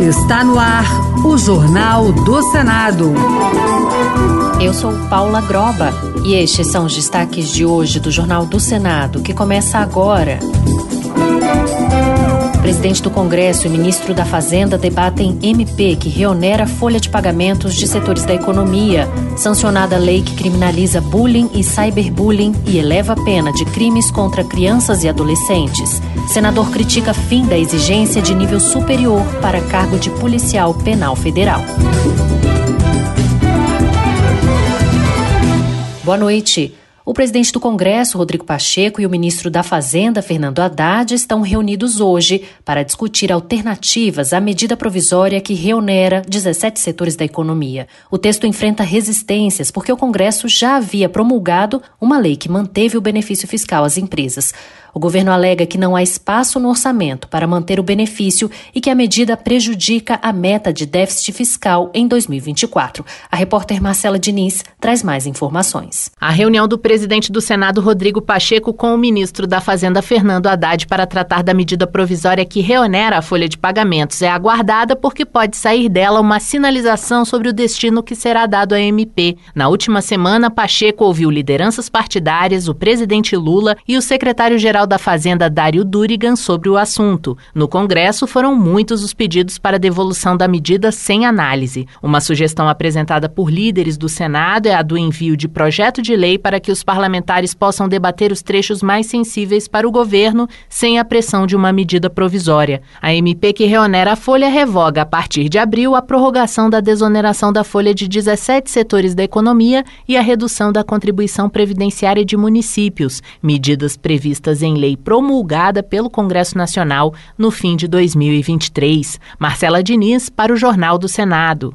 Está no ar o Jornal do Senado. Eu sou Paula Groba e estes são os destaques de hoje do Jornal do Senado, que começa agora. Presidente do Congresso e ministro da Fazenda debatem MP que reonera folha de pagamentos de setores da economia, sancionada lei que criminaliza bullying e cyberbullying e eleva a pena de crimes contra crianças e adolescentes. Senador critica fim da exigência de nível superior para cargo de policial penal federal. Boa noite. O presidente do Congresso, Rodrigo Pacheco, e o ministro da Fazenda, Fernando Haddad, estão reunidos hoje para discutir alternativas à medida provisória que reonera 17 setores da economia. O texto enfrenta resistências porque o Congresso já havia promulgado uma lei que manteve o benefício fiscal às empresas. O governo alega que não há espaço no orçamento para manter o benefício e que a medida prejudica a meta de déficit fiscal em 2024. A repórter Marcela Diniz traz mais informações. A reunião do presidente do Senado, Rodrigo Pacheco, com o ministro da Fazenda, Fernando Haddad, para tratar da medida provisória que reonera a folha de pagamentos é aguardada porque pode sair dela uma sinalização sobre o destino que será dado à MP. Na última semana, Pacheco ouviu lideranças partidárias, o presidente Lula e o secretário-geral da Fazenda Dário Durigan sobre o assunto. No Congresso, foram muitos os pedidos para devolução da medida sem análise. Uma sugestão apresentada por líderes do Senado é a do envio de projeto de lei para que os parlamentares possam debater os trechos mais sensíveis para o governo sem a pressão de uma medida provisória. A MP que reonera a folha revoga, a partir de abril, a prorrogação da desoneração da folha de 17 setores da economia e a redução da contribuição previdenciária de municípios, medidas previstas em em lei promulgada pelo Congresso Nacional no fim de 2023. Marcela Diniz para o Jornal do Senado.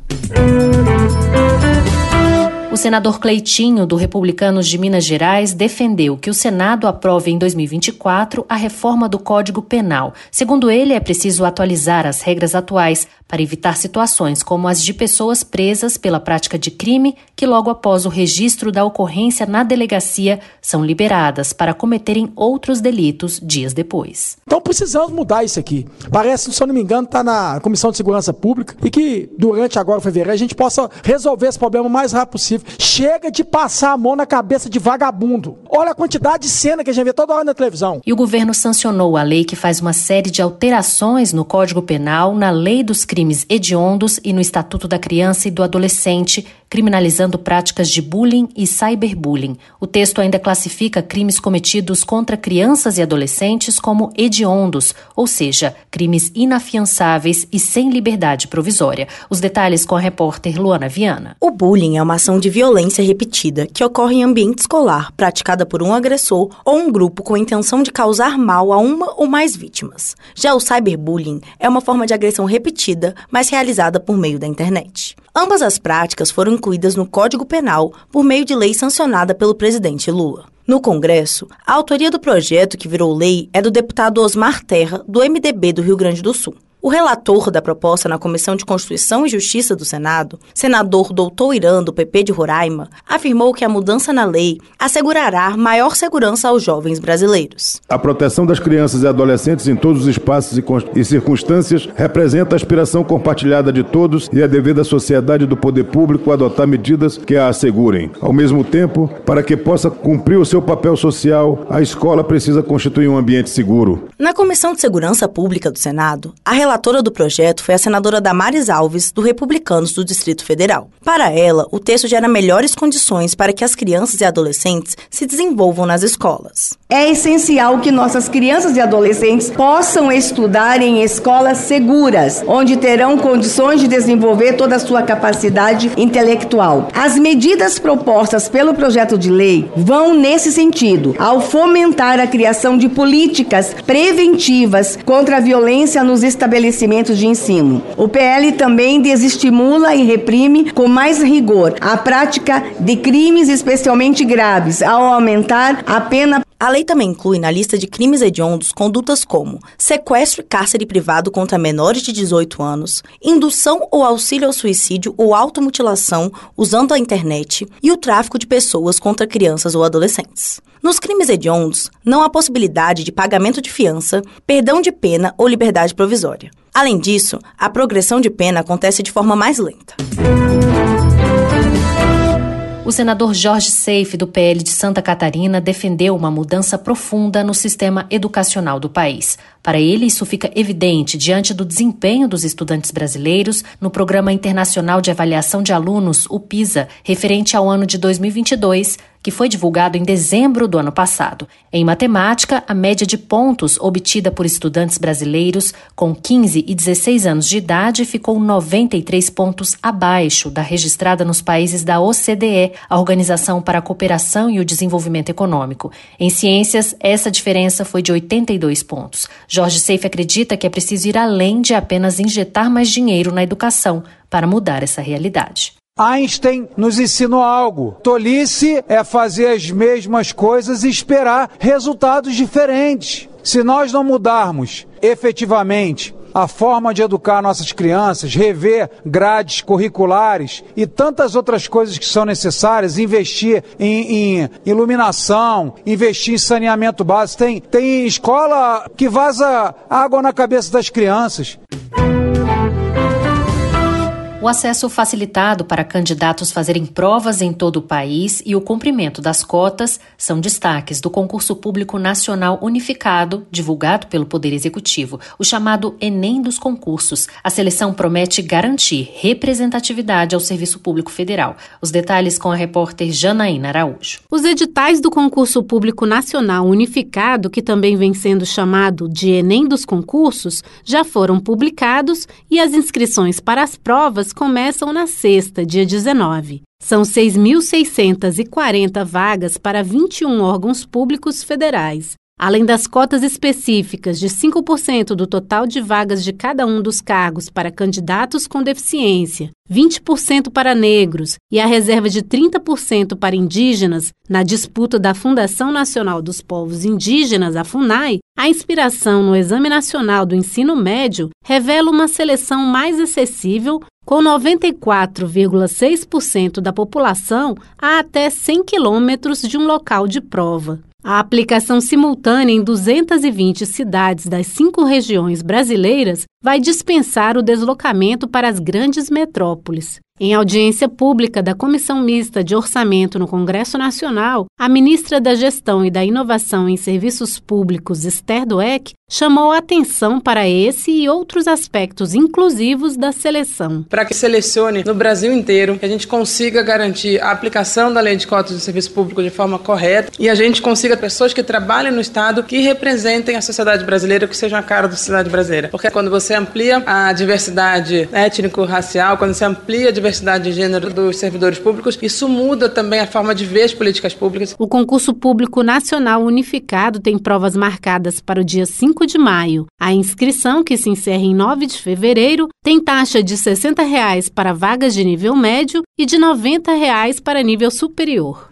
O senador Cleitinho, do Republicanos de Minas Gerais, defendeu que o Senado aprove em 2024 a reforma do Código Penal. Segundo ele, é preciso atualizar as regras atuais para evitar situações como as de pessoas presas pela prática de crime que, logo após o registro da ocorrência na delegacia, são liberadas para cometerem outros delitos dias depois. Então precisamos mudar isso aqui. Parece, se eu não me engano, está na Comissão de Segurança Pública e que durante agora fevereiro a gente possa resolver esse problema o mais rápido possível. Chega de passar a mão na cabeça de vagabundo. Olha a quantidade de cena que a gente vê toda hora na televisão. E o governo sancionou a lei que faz uma série de alterações no Código Penal, na Lei dos Crimes hediondos e no Estatuto da Criança e do Adolescente, criminalizando práticas de bullying e cyberbullying. O texto ainda classifica crimes cometidos contra crianças e adolescentes como hediondos, ou seja, crimes inafiançáveis e sem liberdade provisória. Os detalhes com a repórter Luana Viana. O bullying é uma ação de violência repetida que ocorre em ambiente escolar, praticada por um agressor ou um grupo com a intenção de causar mal a uma ou mais vítimas. Já o cyberbullying é uma forma de agressão repetida mas realizada por meio da internet. Ambas as práticas foram incluídas no Código Penal por meio de lei sancionada pelo presidente Lula. No Congresso, a autoria do projeto que virou lei é do deputado Osmar Terra, do MDB do Rio Grande do Sul. O relator da proposta na Comissão de Constituição e Justiça do Senado, senador Doutor Irã, do PP de Roraima, afirmou que a mudança na lei assegurará maior segurança aos jovens brasileiros. A proteção das crianças e adolescentes em todos os espaços e circunstâncias representa a aspiração compartilhada de todos e é dever da sociedade e do poder público adotar medidas que a assegurem. Ao mesmo tempo, para que possa cumprir o seu papel social, a escola precisa constituir um ambiente seguro. Na Comissão de Segurança Pública do Senado, a relatora do projeto foi a senadora Damares Alves, do Republicanos do Distrito Federal. Para ela, o texto gera melhores condições para que as crianças e adolescentes se desenvolvam nas escolas. É essencial que nossas crianças e adolescentes possam estudar em escolas seguras, onde terão condições de desenvolver toda a sua capacidade intelectual. As medidas propostas pelo projeto de lei vão nesse sentido, ao fomentar a criação de políticas preventivas contra a violência nos estabelecimentos estabelecimentos de ensino. O PL também desestimula e reprime com mais rigor a prática de crimes especialmente graves, ao aumentar a pena A lei também inclui na lista de crimes hediondos condutas como sequestro e cárcere privado contra menores de 18 anos, indução ou auxílio ao suicídio ou automutilação usando a internet e o tráfico de pessoas contra crianças ou adolescentes. Nos crimes hediondos, não há possibilidade de pagamento de fiança, perdão de pena ou liberdade provisória. Além disso, a progressão de pena acontece de forma mais lenta. O senador Jorge Seife, do PL de Santa Catarina, defendeu uma mudança profunda no sistema educacional do país. Para ele, isso fica evidente diante do desempenho dos estudantes brasileiros no Programa Internacional de Avaliação de Alunos, o PISA, referente ao ano de 2022, que foi divulgado em dezembro do ano passado. Em matemática, a média de pontos obtida por estudantes brasileiros com 15 e 16 anos de idade ficou 93 pontos abaixo da registrada nos países da OCDE, a Organização para a Cooperação e o Desenvolvimento Econômico. Em ciências, essa diferença foi de 82 pontos. Jorge Seife acredita que é preciso ir além de apenas injetar mais dinheiro na educação para mudar essa realidade. Einstein nos ensinou algo. Tolice é fazer as mesmas coisas e esperar resultados diferentes. Se nós não mudarmos efetivamente a forma de educar nossas crianças, rever grades curriculares e tantas outras coisas que são necessárias, investir em, em iluminação, investir em saneamento básico. Tem, tem escola que vaza água na cabeça das crianças. O acesso facilitado para candidatos fazerem provas em todo o país e o cumprimento das cotas são destaques do concurso público nacional unificado, divulgado pelo Poder Executivo, o chamado Enem dos concursos. A seleção promete garantir representatividade ao Serviço Público Federal. Os detalhes com a repórter Janaína Araújo. Os editais do concurso público nacional unificado, que também vem sendo chamado de Enem dos concursos, já foram publicados e as inscrições para as provas começam na sexta, dia 19. São 6.640 vagas para 21 órgãos públicos federais. Além das cotas específicas de 5% do total de vagas de cada um dos cargos para candidatos com deficiência, 20% para negros e a reserva de 30% para indígenas na disputa da Fundação Nacional dos Povos Indígenas, a FUNAI, a inspiração no Exame Nacional do Ensino Médio revela uma seleção mais acessível com 94,6% da população a até 100 quilômetros de um local de prova. A aplicação simultânea em 220 cidades das cinco regiões brasileiras vai dispensar o deslocamento para as grandes metrópoles. Em audiência pública da Comissão Mista de Orçamento no Congresso Nacional, a ministra da Gestão e da Inovação em Serviços Públicos, Esther Dweck, chamou atenção para esse e outros aspectos inclusivos da seleção. Para que selecione no Brasil inteiro, que a gente consiga garantir a aplicação da lei de cotas de serviço público de forma correta e a gente consiga pessoas que trabalhem no Estado que representem a sociedade brasileira, que sejam a cara da sociedade brasileira. Porque quando você amplia a diversidade étnico-racial, quando você amplia a diversidade de gênero dos servidores públicos, isso muda também a forma de ver as políticas públicas. O concurso público nacional unificado tem provas marcadas para o dia 5 de maio. A inscrição, que se encerra em 9 de fevereiro, tem taxa de 60 reais para vagas de nível médio e de 90 reais para nível superior.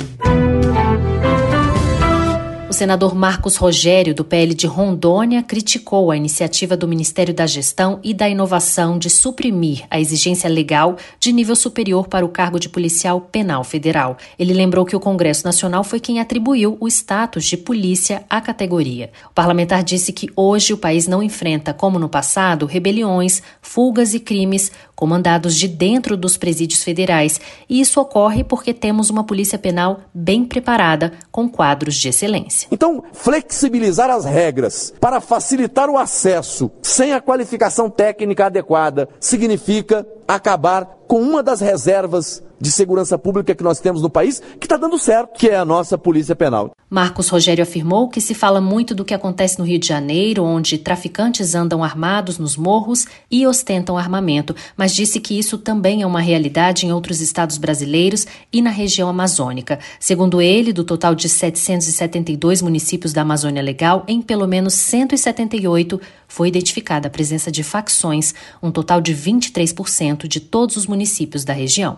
O senador Marcos Rogério, do PL de Rondônia, criticou a iniciativa do Ministério da Gestão e da Inovação de suprimir a exigência legal de nível superior para o cargo de policial penal federal. Ele lembrou que o Congresso Nacional foi quem atribuiu o status de polícia à categoria. O parlamentar disse que hoje o país não enfrenta, como no passado, rebeliões, fugas e crimes comandados de dentro dos presídios federais, e isso ocorre porque temos uma polícia penal bem preparada, com quadros de excelência. Então, flexibilizar as regras para facilitar o acesso sem a qualificação técnica adequada significa acabar com uma das reservas de segurança pública que nós temos no país, que está dando certo, que é a nossa Polícia Penal. Marcos Rogério afirmou que se fala muito do que acontece no Rio de Janeiro, onde traficantes andam armados nos morros e ostentam armamento, mas disse que isso também é uma realidade em outros estados brasileiros e na região amazônica. Segundo ele, do total de 772 municípios da Amazônia Legal, em pelo menos 178 foi identificada a presença de facções, um total de 23% de todos os municípios da região.